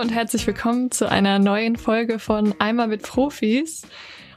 und herzlich willkommen zu einer neuen Folge von Einmal mit Profis.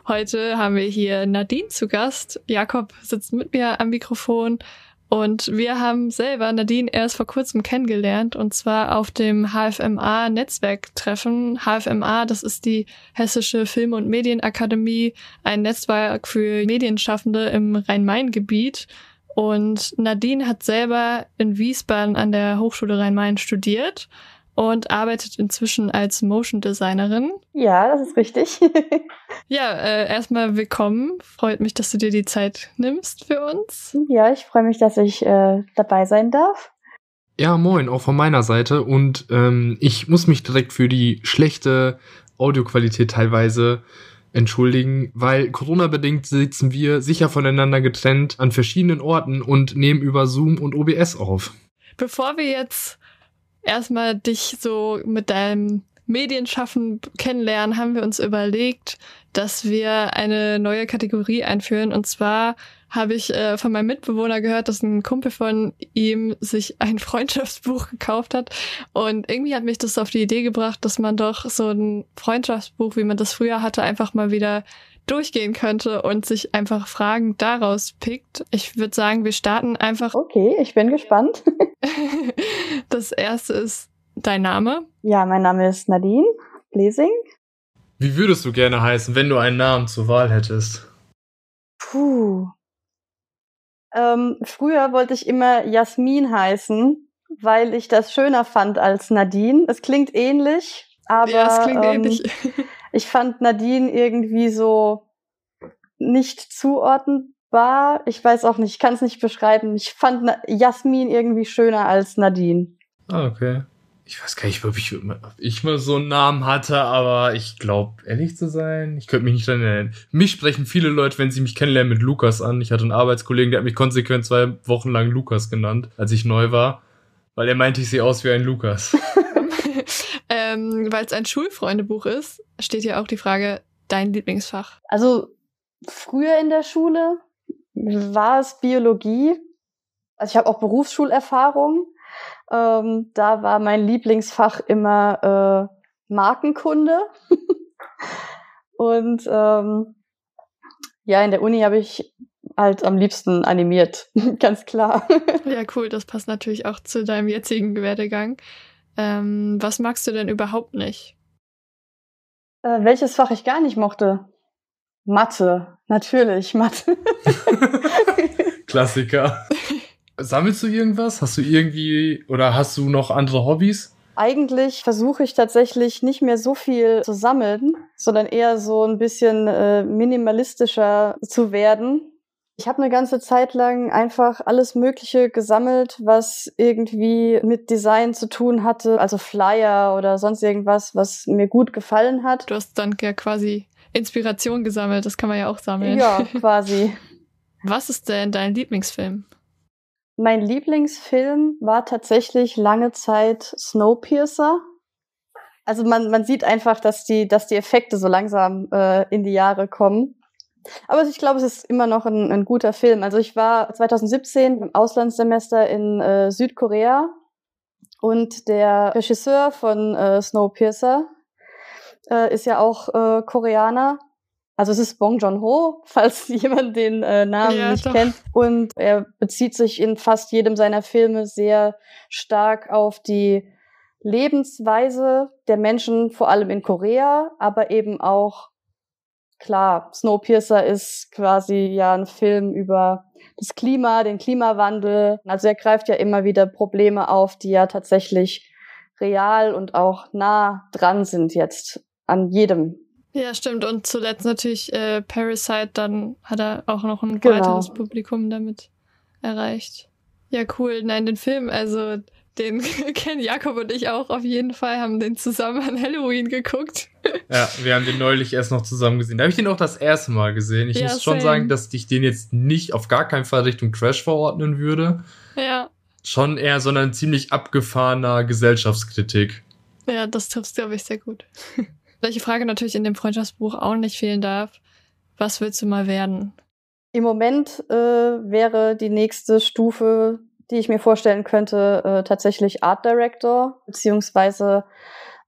Heute haben wir hier Nadine zu Gast. Jakob sitzt mit mir am Mikrofon und wir haben selber Nadine erst vor kurzem kennengelernt und zwar auf dem HFMA Netzwerktreffen. HFMA, das ist die Hessische Film- und Medienakademie, ein Netzwerk für Medienschaffende im Rhein-Main-Gebiet. Und Nadine hat selber in Wiesbaden an der Hochschule Rhein-Main studiert und arbeitet inzwischen als Motion Designerin. Ja, das ist richtig. ja, äh, erstmal willkommen. Freut mich, dass du dir die Zeit nimmst für uns. Ja, ich freue mich, dass ich äh, dabei sein darf. Ja, moin, auch von meiner Seite. Und ähm, ich muss mich direkt für die schlechte Audioqualität teilweise entschuldigen, weil Corona-bedingt sitzen wir sicher voneinander getrennt an verschiedenen Orten und nehmen über Zoom und OBS auf. Bevor wir jetzt erstmal dich so mit deinem Medienschaffen kennenlernen, haben wir uns überlegt, dass wir eine neue Kategorie einführen. Und zwar habe ich äh, von meinem Mitbewohner gehört, dass ein Kumpel von ihm sich ein Freundschaftsbuch gekauft hat. Und irgendwie hat mich das auf die Idee gebracht, dass man doch so ein Freundschaftsbuch, wie man das früher hatte, einfach mal wieder durchgehen könnte und sich einfach Fragen daraus pickt. Ich würde sagen, wir starten einfach. Okay, ich bin gespannt. das erste ist dein Name. Ja, mein Name ist Nadine Blesing. Wie würdest du gerne heißen, wenn du einen Namen zur Wahl hättest? Puh. Ähm, früher wollte ich immer Jasmin heißen, weil ich das schöner fand als Nadine. Es klingt ähnlich, aber ja, es klingt ähm, ähnlich. Ich fand Nadine irgendwie so nicht zuordnenbar. Ich weiß auch nicht, ich kann es nicht beschreiben. Ich fand Na Jasmin irgendwie schöner als Nadine. Ah, okay. Ich weiß gar nicht, ob ich, ob ich mal so einen Namen hatte, aber ich glaube, ehrlich zu sein, ich könnte mich nicht daran erinnern. Mich sprechen viele Leute, wenn sie mich kennenlernen, mit Lukas an. Ich hatte einen Arbeitskollegen, der hat mich konsequent zwei Wochen lang Lukas genannt, als ich neu war, weil er meinte, ich sehe aus wie ein Lukas. ähm, weil es ein Schulfreundebuch ist, steht hier auch die Frage, dein Lieblingsfach. Also früher in der Schule war es Biologie. Also ich habe auch Berufsschulerfahrung. Ähm, da war mein Lieblingsfach immer äh, Markenkunde. Und ähm, ja, in der Uni habe ich halt am liebsten animiert, ganz klar. ja, cool, das passt natürlich auch zu deinem jetzigen Werdegang. Ähm, was magst du denn überhaupt nicht? Äh, welches Fach ich gar nicht mochte? Mathe, natürlich, Mathe. Klassiker. Sammelst du irgendwas? Hast du irgendwie oder hast du noch andere Hobbys? Eigentlich versuche ich tatsächlich nicht mehr so viel zu sammeln, sondern eher so ein bisschen äh, minimalistischer zu werden. Ich habe eine ganze Zeit lang einfach alles Mögliche gesammelt, was irgendwie mit Design zu tun hatte, also Flyer oder sonst irgendwas, was mir gut gefallen hat. Du hast dann ja quasi Inspiration gesammelt, das kann man ja auch sammeln. Ja, quasi. was ist denn dein Lieblingsfilm? Mein Lieblingsfilm war tatsächlich lange Zeit Snowpiercer. Also man, man sieht einfach, dass die, dass die Effekte so langsam äh, in die Jahre kommen. Aber ich glaube, es ist immer noch ein, ein guter Film. Also ich war 2017 im Auslandssemester in äh, Südkorea und der Regisseur von äh, Snowpiercer äh, ist ja auch äh, Koreaner also es ist Bong Joon-ho, falls jemand den äh, Namen ja, nicht doch. kennt. Und er bezieht sich in fast jedem seiner Filme sehr stark auf die Lebensweise der Menschen, vor allem in Korea, aber eben auch, klar, Snowpiercer ist quasi ja ein Film über das Klima, den Klimawandel. Also er greift ja immer wieder Probleme auf, die ja tatsächlich real und auch nah dran sind jetzt an jedem ja, stimmt. Und zuletzt natürlich äh, Parasite, dann hat er auch noch ein genau. weiteres Publikum damit erreicht. Ja, cool. Nein, den Film, also den kennen Jakob und ich auch auf jeden Fall, haben den zusammen an Halloween geguckt. Ja, wir haben den neulich erst noch zusammen gesehen. Da habe ich den auch das erste Mal gesehen. Ich ja, muss schon same. sagen, dass ich den jetzt nicht auf gar keinen Fall Richtung Trash verordnen würde. Ja. Schon eher, sondern ziemlich abgefahrener Gesellschaftskritik. Ja, das triffst glaube ich, sehr gut. Welche Frage natürlich in dem Freundschaftsbuch auch nicht fehlen darf. Was willst du mal werden? Im Moment äh, wäre die nächste Stufe, die ich mir vorstellen könnte, äh, tatsächlich Art Director, beziehungsweise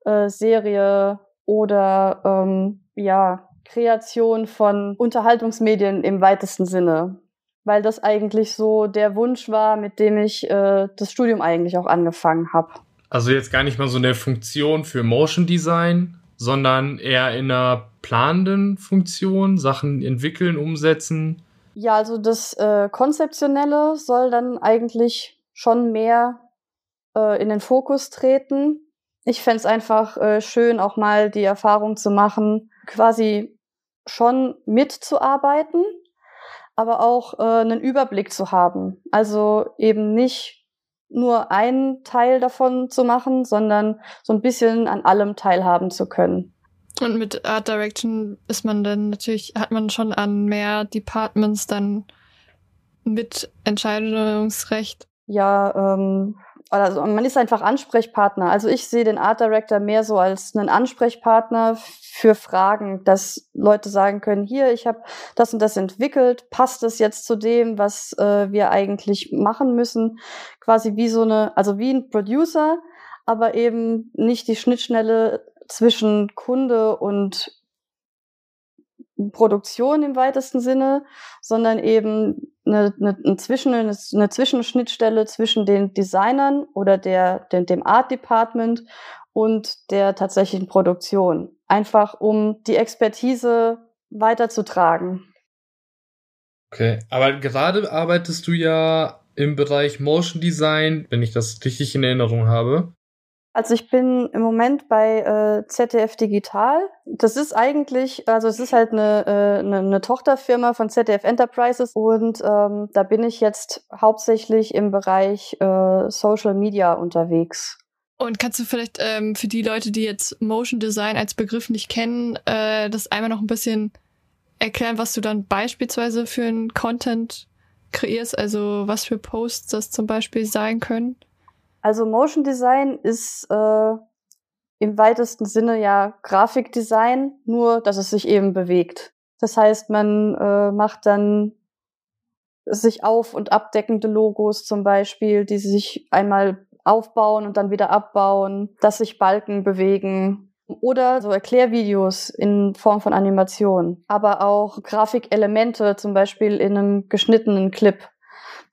äh, Serie oder ähm, ja, Kreation von Unterhaltungsmedien im weitesten Sinne. Weil das eigentlich so der Wunsch war, mit dem ich äh, das Studium eigentlich auch angefangen habe. Also jetzt gar nicht mal so eine Funktion für Motion Design, sondern eher in einer planenden Funktion, Sachen entwickeln, umsetzen. Ja, also das äh, Konzeptionelle soll dann eigentlich schon mehr äh, in den Fokus treten. Ich fände es einfach äh, schön, auch mal die Erfahrung zu machen, quasi schon mitzuarbeiten, aber auch äh, einen Überblick zu haben. Also eben nicht nur einen Teil davon zu machen, sondern so ein bisschen an allem teilhaben zu können. Und mit Art Direction ist man dann natürlich, hat man schon an mehr Departments dann mit Entscheidungsrecht. Ja, ähm, also man ist einfach Ansprechpartner. Also ich sehe den Art Director mehr so als einen Ansprechpartner für Fragen, dass Leute sagen können, hier, ich habe das und das entwickelt, passt es jetzt zu dem, was äh, wir eigentlich machen müssen? Quasi wie so eine, also wie ein Producer, aber eben nicht die Schnittstelle zwischen Kunde und Produktion im weitesten Sinne, sondern eben eine, eine, eine, Zwischen, eine Zwischenschnittstelle zwischen den Designern oder der, dem, dem Art Department und der tatsächlichen Produktion. Einfach um die Expertise weiterzutragen. Okay, aber gerade arbeitest du ja im Bereich Motion Design, wenn ich das richtig in Erinnerung habe. Also ich bin im Moment bei äh, ZDF Digital. Das ist eigentlich, also es ist halt eine, äh, eine, eine Tochterfirma von ZDF Enterprises und ähm, da bin ich jetzt hauptsächlich im Bereich äh, Social Media unterwegs. Und kannst du vielleicht ähm, für die Leute, die jetzt Motion Design als Begriff nicht kennen, äh, das einmal noch ein bisschen erklären, was du dann beispielsweise für einen Content kreierst, also was für Posts das zum Beispiel sein können? Also Motion Design ist äh, im weitesten Sinne ja Grafikdesign, nur dass es sich eben bewegt. Das heißt, man äh, macht dann sich auf- und abdeckende Logos zum Beispiel, die sich einmal aufbauen und dann wieder abbauen, dass sich Balken bewegen oder so Erklärvideos in Form von Animation, aber auch Grafikelemente, zum Beispiel in einem geschnittenen Clip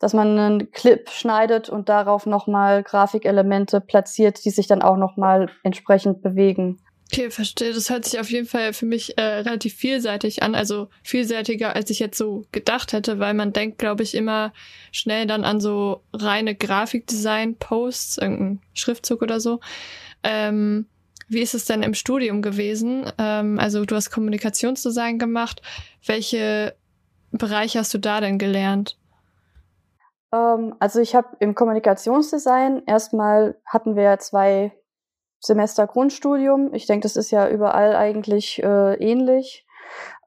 dass man einen Clip schneidet und darauf nochmal Grafikelemente platziert, die sich dann auch nochmal entsprechend bewegen. Okay, verstehe. Das hört sich auf jeden Fall für mich äh, relativ vielseitig an, also vielseitiger, als ich jetzt so gedacht hätte, weil man denkt, glaube ich, immer schnell dann an so reine Grafikdesign-Posts, irgendein Schriftzug oder so. Ähm, wie ist es denn im Studium gewesen? Ähm, also du hast Kommunikationsdesign gemacht. Welche Bereiche hast du da denn gelernt? Ähm, also ich habe im Kommunikationsdesign erstmal hatten wir zwei Semester Grundstudium. Ich denke, das ist ja überall eigentlich äh, ähnlich,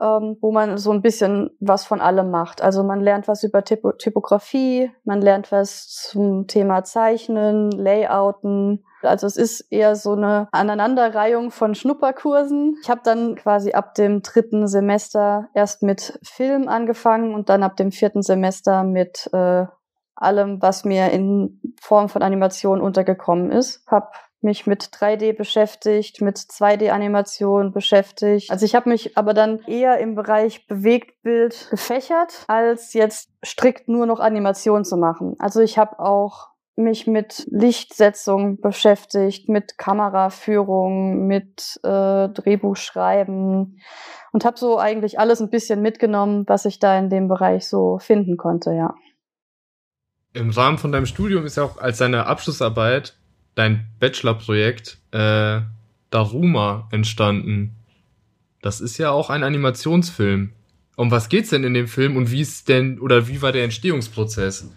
ähm, wo man so ein bisschen was von allem macht. Also man lernt was über Typo Typografie, man lernt was zum Thema Zeichnen, Layouten. Also es ist eher so eine Aneinanderreihung von Schnupperkursen. Ich habe dann quasi ab dem dritten Semester erst mit Film angefangen und dann ab dem vierten Semester mit äh, allem, was mir in Form von Animation untergekommen ist. Hab mich mit 3D beschäftigt, mit 2D-Animation beschäftigt. Also ich habe mich aber dann eher im Bereich Bewegtbild gefächert, als jetzt strikt nur noch Animation zu machen. Also ich habe auch mich mit Lichtsetzung beschäftigt, mit Kameraführung, mit äh, Drehbuchschreiben und habe so eigentlich alles ein bisschen mitgenommen, was ich da in dem Bereich so finden konnte, ja im Rahmen von deinem Studium ist ja auch als deine Abschlussarbeit dein Bachelorprojekt äh, Daruma entstanden. Das ist ja auch ein Animationsfilm. Um was geht's denn in dem Film und wie ist denn oder wie war der Entstehungsprozess?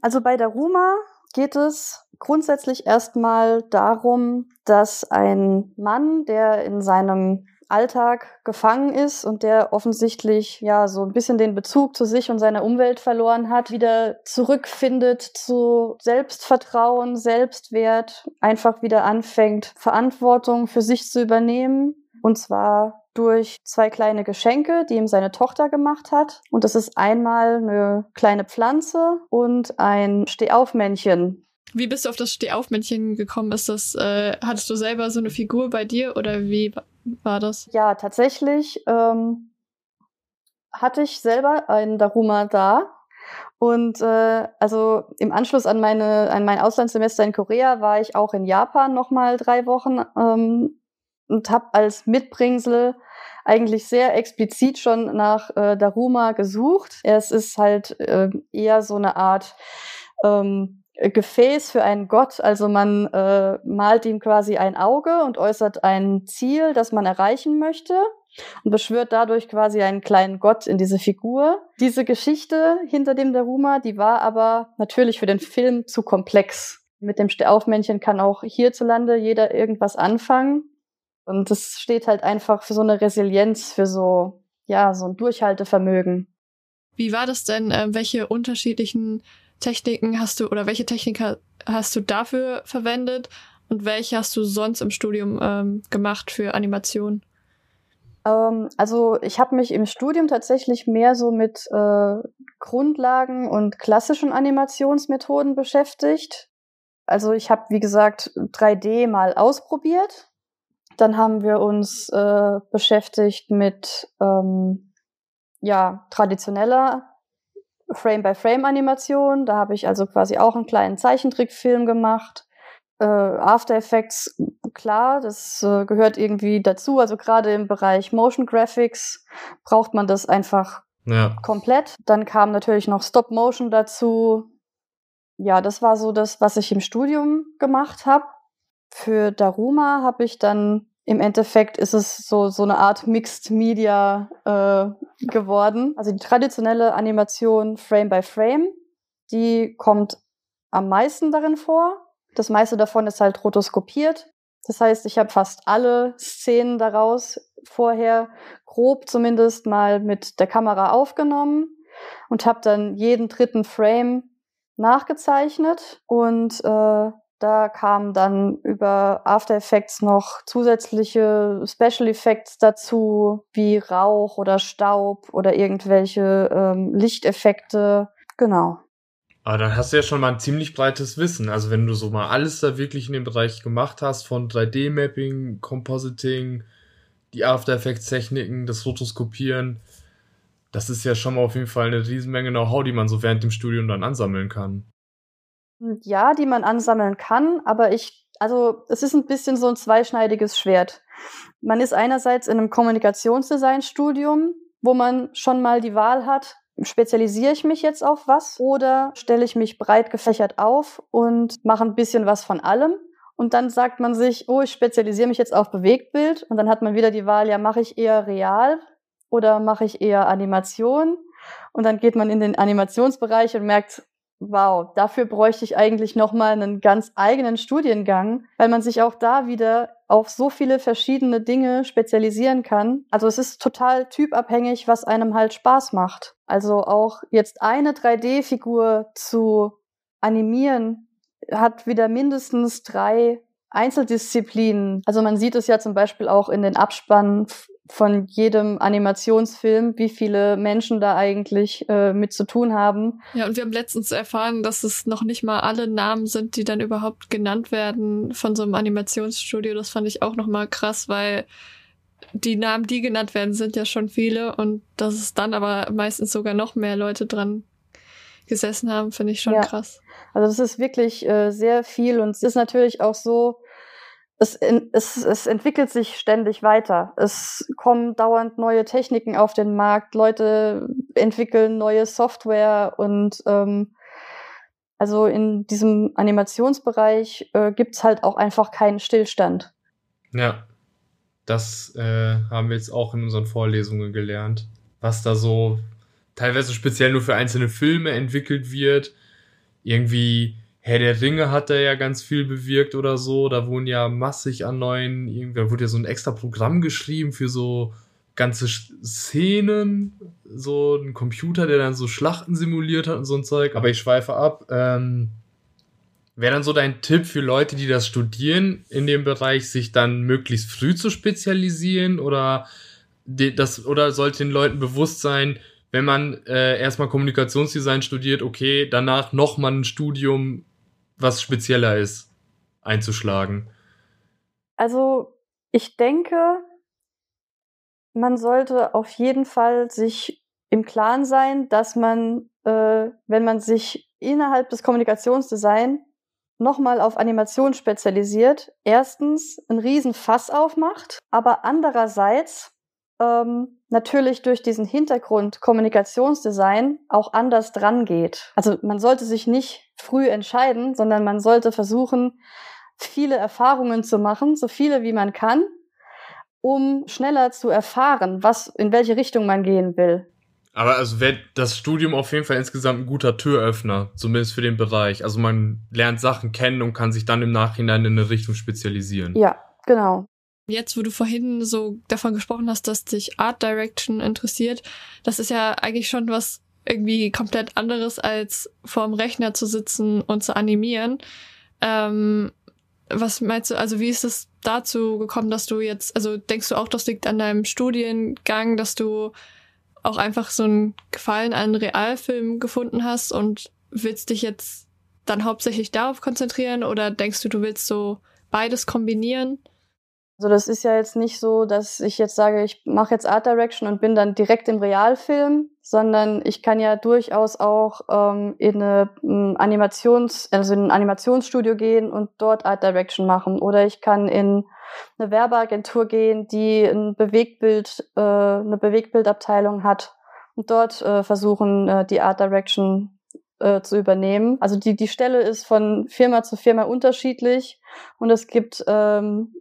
Also bei Daruma geht es grundsätzlich erstmal darum, dass ein Mann, der in seinem Alltag gefangen ist und der offensichtlich ja so ein bisschen den Bezug zu sich und seiner Umwelt verloren hat, wieder zurückfindet zu Selbstvertrauen, Selbstwert, einfach wieder anfängt, Verantwortung für sich zu übernehmen. Und zwar durch zwei kleine Geschenke, die ihm seine Tochter gemacht hat. Und das ist einmal eine kleine Pflanze und ein Stehaufmännchen, Wie bist du auf das Stehaufmännchen gekommen? Ist das, äh, hattest du selber so eine Figur bei dir oder wie war das? Ja, tatsächlich ähm, hatte ich selber einen Daruma da. Und äh, also im Anschluss an meine an mein Auslandssemester in Korea war ich auch in Japan noch mal drei Wochen ähm, und habe als Mitbringsel eigentlich sehr explizit schon nach äh, Daruma gesucht. Es ist halt äh, eher so eine Art ähm, Gefäß für einen Gott. Also man äh, malt ihm quasi ein Auge und äußert ein Ziel, das man erreichen möchte und beschwört dadurch quasi einen kleinen Gott in diese Figur. Diese Geschichte hinter dem Daruma, die war aber natürlich für den Film zu komplex. Mit dem Stehaufmännchen kann auch hierzulande jeder irgendwas anfangen. Und das steht halt einfach für so eine Resilienz, für so, ja, so ein Durchhaltevermögen. Wie war das denn? Äh, welche unterschiedlichen Techniken hast du oder welche Technik hast du dafür verwendet und welche hast du sonst im Studium ähm, gemacht für Animation? Ähm, also ich habe mich im Studium tatsächlich mehr so mit äh, Grundlagen und klassischen Animationsmethoden beschäftigt. Also ich habe, wie gesagt, 3D mal ausprobiert. Dann haben wir uns äh, beschäftigt mit ähm, ja, traditioneller Frame-by-Frame-Animation. Da habe ich also quasi auch einen kleinen Zeichentrickfilm gemacht. Äh, After Effects, klar, das äh, gehört irgendwie dazu. Also gerade im Bereich Motion Graphics braucht man das einfach ja. komplett. Dann kam natürlich noch Stop Motion dazu. Ja, das war so das, was ich im Studium gemacht habe. Für Daruma habe ich dann im Endeffekt ist es so, so eine Art Mixed Media äh, geworden. Also die traditionelle Animation Frame by Frame, die kommt am meisten darin vor. Das meiste davon ist halt rotoskopiert. Das heißt, ich habe fast alle Szenen daraus vorher grob zumindest mal mit der Kamera aufgenommen und habe dann jeden dritten Frame nachgezeichnet und äh, da kamen dann über After Effects noch zusätzliche Special Effects dazu, wie Rauch oder Staub oder irgendwelche ähm, Lichteffekte. Genau. Aber dann hast du ja schon mal ein ziemlich breites Wissen. Also wenn du so mal alles da wirklich in dem Bereich gemacht hast, von 3D-Mapping, Compositing, die After Effects-Techniken, das Rotoskopieren, das ist ja schon mal auf jeden Fall eine Riesenmenge Know-how, die man so während dem Studium dann ansammeln kann. Ja, die man ansammeln kann, aber ich, also es ist ein bisschen so ein zweischneidiges Schwert. Man ist einerseits in einem Kommunikationsdesign-Studium, wo man schon mal die Wahl hat, spezialisiere ich mich jetzt auf was oder stelle ich mich breit gefächert auf und mache ein bisschen was von allem. Und dann sagt man sich, oh, ich spezialisiere mich jetzt auf Bewegtbild. Und dann hat man wieder die Wahl, ja, mache ich eher real oder mache ich eher Animation? Und dann geht man in den Animationsbereich und merkt, wow, dafür bräuchte ich eigentlich nochmal einen ganz eigenen Studiengang, weil man sich auch da wieder auf so viele verschiedene Dinge spezialisieren kann. Also es ist total typabhängig, was einem halt Spaß macht. Also auch jetzt eine 3D-Figur zu animieren, hat wieder mindestens drei Einzeldisziplinen. Also man sieht es ja zum Beispiel auch in den Abspannen von jedem Animationsfilm, wie viele Menschen da eigentlich äh, mit zu tun haben. Ja, und wir haben letztens erfahren, dass es noch nicht mal alle Namen sind, die dann überhaupt genannt werden von so einem Animationsstudio. Das fand ich auch noch mal krass, weil die Namen, die genannt werden, sind ja schon viele und dass es dann aber meistens sogar noch mehr Leute dran gesessen haben, finde ich schon ja. krass. Also das ist wirklich äh, sehr viel und es ist natürlich auch so, es, es, es entwickelt sich ständig weiter. Es kommen dauernd neue Techniken auf den Markt, Leute entwickeln neue Software und ähm, also in diesem Animationsbereich äh, gibt's halt auch einfach keinen Stillstand. Ja, das äh, haben wir jetzt auch in unseren Vorlesungen gelernt, was da so teilweise speziell nur für einzelne Filme entwickelt wird. Irgendwie Herr der Ringe hat da ja ganz viel bewirkt oder so. Da wurden ja massig an neuen, irgendwie wurde ja so ein extra Programm geschrieben für so ganze Szenen, so ein Computer, der dann so Schlachten simuliert hat und so ein Zeug. Aber ich schweife ab. Ähm, Wäre dann so dein Tipp für Leute, die das studieren, in dem Bereich, sich dann möglichst früh zu spezialisieren oder das oder sollte den Leuten bewusst sein, wenn man äh, erstmal Kommunikationsdesign studiert, okay, danach nochmal ein Studium was spezieller ist, einzuschlagen? Also ich denke, man sollte auf jeden Fall sich im Klaren sein, dass man, äh, wenn man sich innerhalb des Kommunikationsdesign nochmal auf Animation spezialisiert, erstens ein Riesenfass aufmacht, aber andererseits ähm, natürlich durch diesen Hintergrund Kommunikationsdesign auch anders dran geht. Also man sollte sich nicht früh entscheiden, sondern man sollte versuchen, viele Erfahrungen zu machen, so viele wie man kann, um schneller zu erfahren, was in welche Richtung man gehen will. Aber also wäre das Studium auf jeden Fall insgesamt ein guter Türöffner, zumindest für den Bereich. Also man lernt Sachen kennen und kann sich dann im Nachhinein in eine Richtung spezialisieren. Ja, genau. Jetzt, wo du vorhin so davon gesprochen hast, dass dich Art Direction interessiert, das ist ja eigentlich schon was irgendwie komplett anderes, als vorm Rechner zu sitzen und zu animieren. Ähm, was meinst du, also wie ist es dazu gekommen, dass du jetzt, also denkst du auch, das liegt an deinem Studiengang, dass du auch einfach so einen Gefallen an Realfilm gefunden hast und willst dich jetzt dann hauptsächlich darauf konzentrieren oder denkst du, du willst so beides kombinieren? Also das ist ja jetzt nicht so, dass ich jetzt sage, ich mache jetzt Art Direction und bin dann direkt im Realfilm, sondern ich kann ja durchaus auch ähm, in eine ähm, Animations, also in ein Animationsstudio gehen und dort Art Direction machen. Oder ich kann in eine Werbeagentur gehen, die ein Bewegtbild, äh, eine Bewegtbildabteilung hat und dort äh, versuchen, äh, die Art Direction äh, zu übernehmen. Also die, die Stelle ist von Firma zu Firma unterschiedlich und es gibt ähm,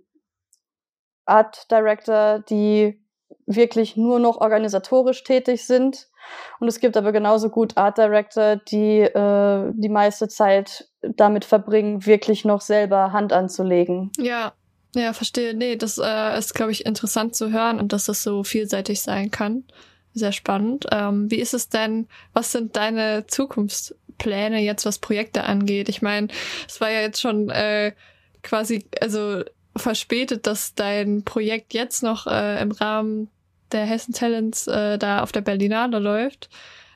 Art Director, die wirklich nur noch organisatorisch tätig sind. Und es gibt aber genauso gut Art Director, die äh, die meiste Zeit damit verbringen, wirklich noch selber Hand anzulegen. Ja, ja, verstehe. Nee, das äh, ist, glaube ich, interessant zu hören und dass das so vielseitig sein kann. Sehr spannend. Ähm, wie ist es denn, was sind deine Zukunftspläne jetzt, was Projekte angeht? Ich meine, es war ja jetzt schon äh, quasi, also verspätet, dass dein Projekt jetzt noch äh, im Rahmen der Hessen Talents äh, da auf der Berlinale läuft.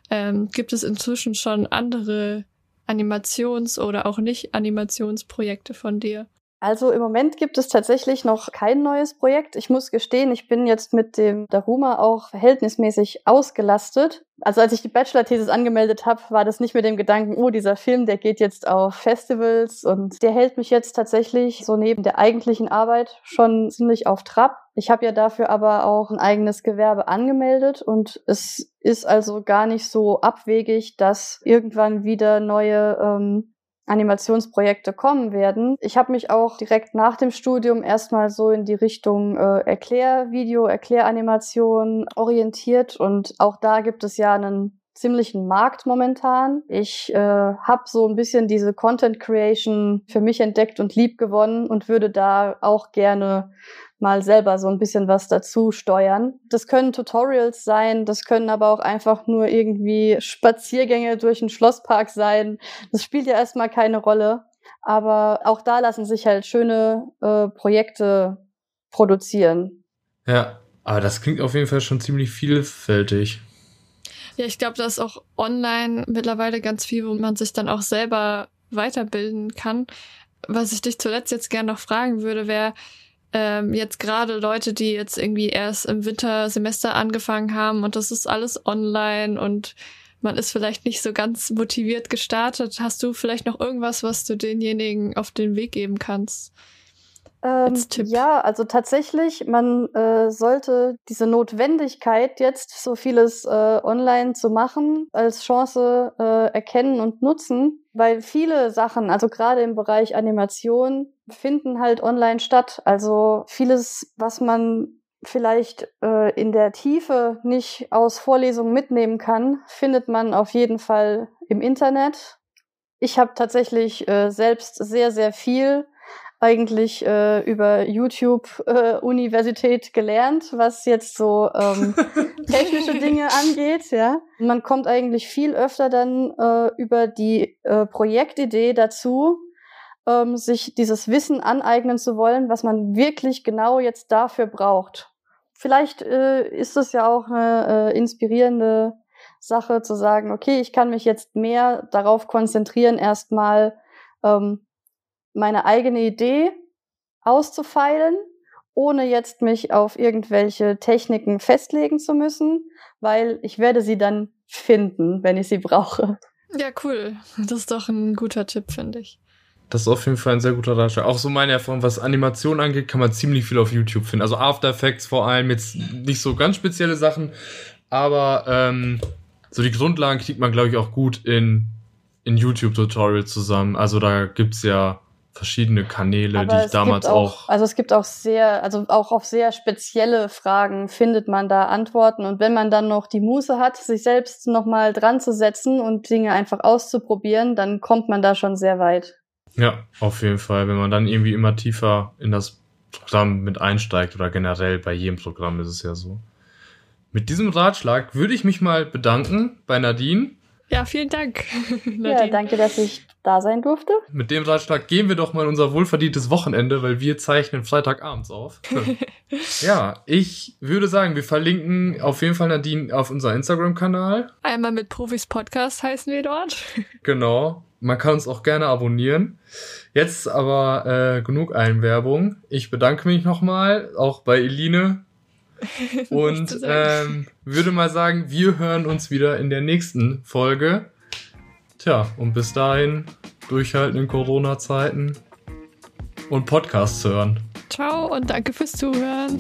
Ähm, gibt es inzwischen schon andere Animations- oder auch nicht Animationsprojekte von dir? Also im Moment gibt es tatsächlich noch kein neues Projekt. Ich muss gestehen, ich bin jetzt mit dem Daruma auch verhältnismäßig ausgelastet. Also als ich die Bachelor-Thesis angemeldet habe, war das nicht mit dem Gedanken, oh, dieser Film, der geht jetzt auf Festivals und der hält mich jetzt tatsächlich so neben der eigentlichen Arbeit schon ziemlich auf Trab. Ich habe ja dafür aber auch ein eigenes Gewerbe angemeldet und es ist also gar nicht so abwegig, dass irgendwann wieder neue ähm, Animationsprojekte kommen werden. Ich habe mich auch direkt nach dem Studium erstmal so in die Richtung äh, Erklärvideo, Erkläranimation orientiert und auch da gibt es ja einen ziemlichen Markt momentan. Ich äh, habe so ein bisschen diese Content Creation für mich entdeckt und lieb gewonnen und würde da auch gerne mal selber so ein bisschen was dazu steuern. Das können Tutorials sein, das können aber auch einfach nur irgendwie Spaziergänge durch einen Schlosspark sein. Das spielt ja erstmal keine Rolle. Aber auch da lassen sich halt schöne äh, Projekte produzieren. Ja, aber das klingt auf jeden Fall schon ziemlich vielfältig. Ja, ich glaube, da ist auch online mittlerweile ganz viel, wo man sich dann auch selber weiterbilden kann. Was ich dich zuletzt jetzt gerne noch fragen würde, wäre, ähm, jetzt gerade Leute, die jetzt irgendwie erst im Wintersemester angefangen haben und das ist alles online und man ist vielleicht nicht so ganz motiviert gestartet. Hast du vielleicht noch irgendwas, was du denjenigen auf den Weg geben kannst? Ähm, ja, also tatsächlich, man äh, sollte diese Notwendigkeit, jetzt so vieles äh, online zu machen, als Chance äh, erkennen und nutzen, weil viele Sachen, also gerade im Bereich Animation, finden halt online statt. Also vieles, was man vielleicht äh, in der Tiefe nicht aus Vorlesungen mitnehmen kann, findet man auf jeden Fall im Internet. Ich habe tatsächlich äh, selbst sehr, sehr viel eigentlich äh, über YouTube äh, Universität gelernt, was jetzt so ähm, technische Dinge angeht. Ja, man kommt eigentlich viel öfter dann äh, über die äh, Projektidee dazu, ähm, sich dieses Wissen aneignen zu wollen, was man wirklich genau jetzt dafür braucht. Vielleicht äh, ist es ja auch eine äh, inspirierende Sache zu sagen, okay, ich kann mich jetzt mehr darauf konzentrieren, erstmal ähm, meine eigene Idee auszufeilen, ohne jetzt mich auf irgendwelche Techniken festlegen zu müssen, weil ich werde sie dann finden, wenn ich sie brauche. Ja, cool. Das ist doch ein guter Tipp, finde ich. Das ist auf jeden Fall ein sehr guter Ratschlag. Auch so meine Erfahrung, was Animation angeht, kann man ziemlich viel auf YouTube finden. Also After Effects vor allem, jetzt nicht so ganz spezielle Sachen, aber ähm, so die Grundlagen kriegt man, glaube ich, auch gut in, in YouTube-Tutorials zusammen. Also da gibt's ja verschiedene Kanäle, Aber die ich damals auch, auch. Also es gibt auch sehr, also auch auf sehr spezielle Fragen findet man da Antworten. Und wenn man dann noch die Muße hat, sich selbst nochmal dran zu setzen und Dinge einfach auszuprobieren, dann kommt man da schon sehr weit. Ja, auf jeden Fall. Wenn man dann irgendwie immer tiefer in das Programm mit einsteigt oder generell bei jedem Programm ist es ja so. Mit diesem Ratschlag würde ich mich mal bedanken bei Nadine. Ja, vielen Dank. ja, danke, dass ich da sein durfte. Mit dem Ratschlag gehen wir doch mal in unser wohlverdientes Wochenende, weil wir zeichnen Freitagabends auf. ja, ich würde sagen, wir verlinken auf jeden Fall Nadine auf unser Instagram-Kanal. Einmal mit Profis Podcast heißen wir dort. genau. Man kann uns auch gerne abonnieren. Jetzt aber äh, genug Einwerbung. Ich bedanke mich nochmal, auch bei Eline. Und ähm, würde mal sagen, wir hören uns wieder in der nächsten Folge. Tja, und bis dahin durchhalten in Corona-Zeiten und Podcasts hören. Ciao und danke fürs Zuhören.